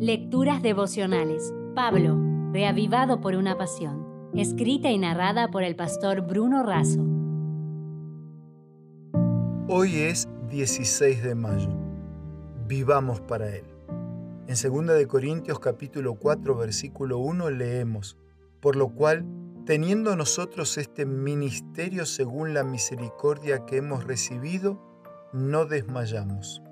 Lecturas devocionales. Pablo, reavivado por una pasión. Escrita y narrada por el pastor Bruno Razo. Hoy es 16 de mayo. Vivamos para Él. En 2 de Corintios capítulo 4 versículo 1 leemos, por lo cual, teniendo nosotros este ministerio según la misericordia que hemos recibido, no desmayamos.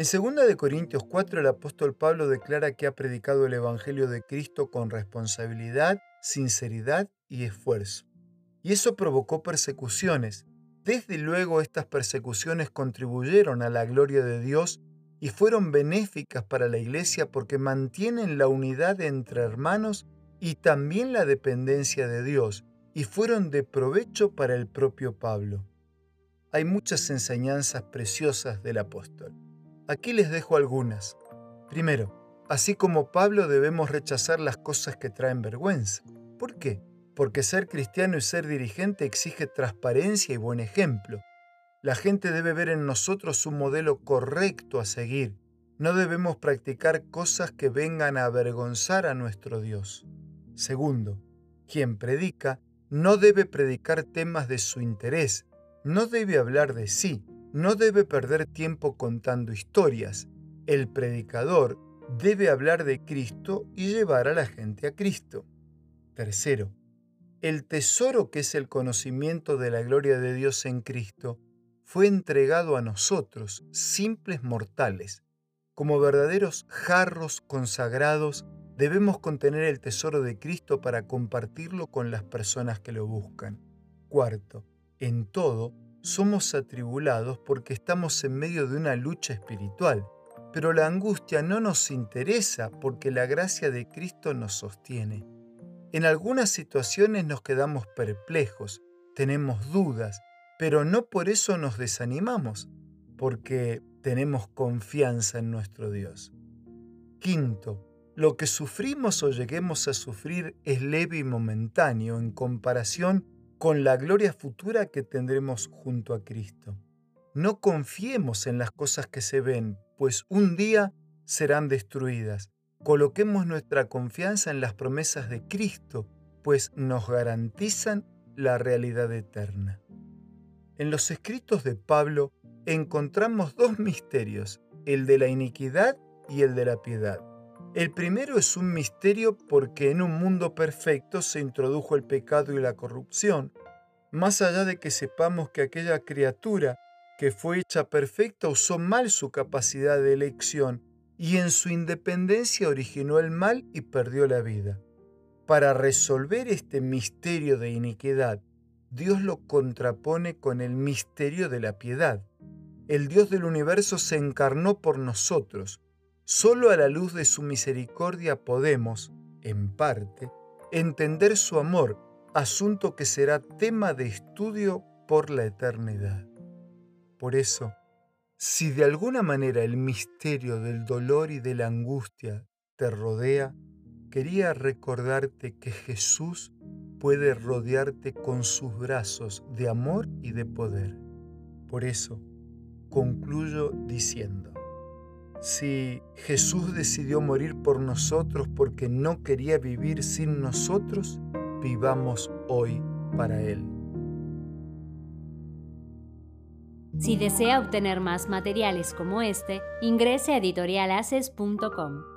En 2 de Corintios 4 el apóstol Pablo declara que ha predicado el evangelio de Cristo con responsabilidad, sinceridad y esfuerzo. Y eso provocó persecuciones. Desde luego estas persecuciones contribuyeron a la gloria de Dios y fueron benéficas para la iglesia porque mantienen la unidad entre hermanos y también la dependencia de Dios, y fueron de provecho para el propio Pablo. Hay muchas enseñanzas preciosas del apóstol. Aquí les dejo algunas. Primero, así como Pablo debemos rechazar las cosas que traen vergüenza. ¿Por qué? Porque ser cristiano y ser dirigente exige transparencia y buen ejemplo. La gente debe ver en nosotros un modelo correcto a seguir. No debemos practicar cosas que vengan a avergonzar a nuestro Dios. Segundo, quien predica no debe predicar temas de su interés, no debe hablar de sí, no debe perder tiempo contando historias. El predicador debe hablar de Cristo y llevar a la gente a Cristo. Tercero, el tesoro que es el conocimiento de la gloria de Dios en Cristo fue entregado a nosotros, simples mortales. Como verdaderos jarros consagrados, debemos contener el tesoro de Cristo para compartirlo con las personas que lo buscan. Cuarto, en todo, somos atribulados porque estamos en medio de una lucha espiritual, pero la angustia no nos interesa porque la gracia de Cristo nos sostiene. En algunas situaciones nos quedamos perplejos, tenemos dudas, pero no por eso nos desanimamos, porque tenemos confianza en nuestro Dios. Quinto, lo que sufrimos o lleguemos a sufrir es leve y momentáneo en comparación con la gloria futura que tendremos junto a Cristo. No confiemos en las cosas que se ven, pues un día serán destruidas. Coloquemos nuestra confianza en las promesas de Cristo, pues nos garantizan la realidad eterna. En los escritos de Pablo encontramos dos misterios, el de la iniquidad y el de la piedad. El primero es un misterio porque en un mundo perfecto se introdujo el pecado y la corrupción, más allá de que sepamos que aquella criatura que fue hecha perfecta usó mal su capacidad de elección y en su independencia originó el mal y perdió la vida. Para resolver este misterio de iniquidad, Dios lo contrapone con el misterio de la piedad. El Dios del universo se encarnó por nosotros, Solo a la luz de su misericordia podemos, en parte, entender su amor, asunto que será tema de estudio por la eternidad. Por eso, si de alguna manera el misterio del dolor y de la angustia te rodea, quería recordarte que Jesús puede rodearte con sus brazos de amor y de poder. Por eso, concluyo diciendo, si Jesús decidió morir por nosotros porque no quería vivir sin nosotros, vivamos hoy para Él. Si desea obtener más materiales como este, ingrese a editorialaces.com.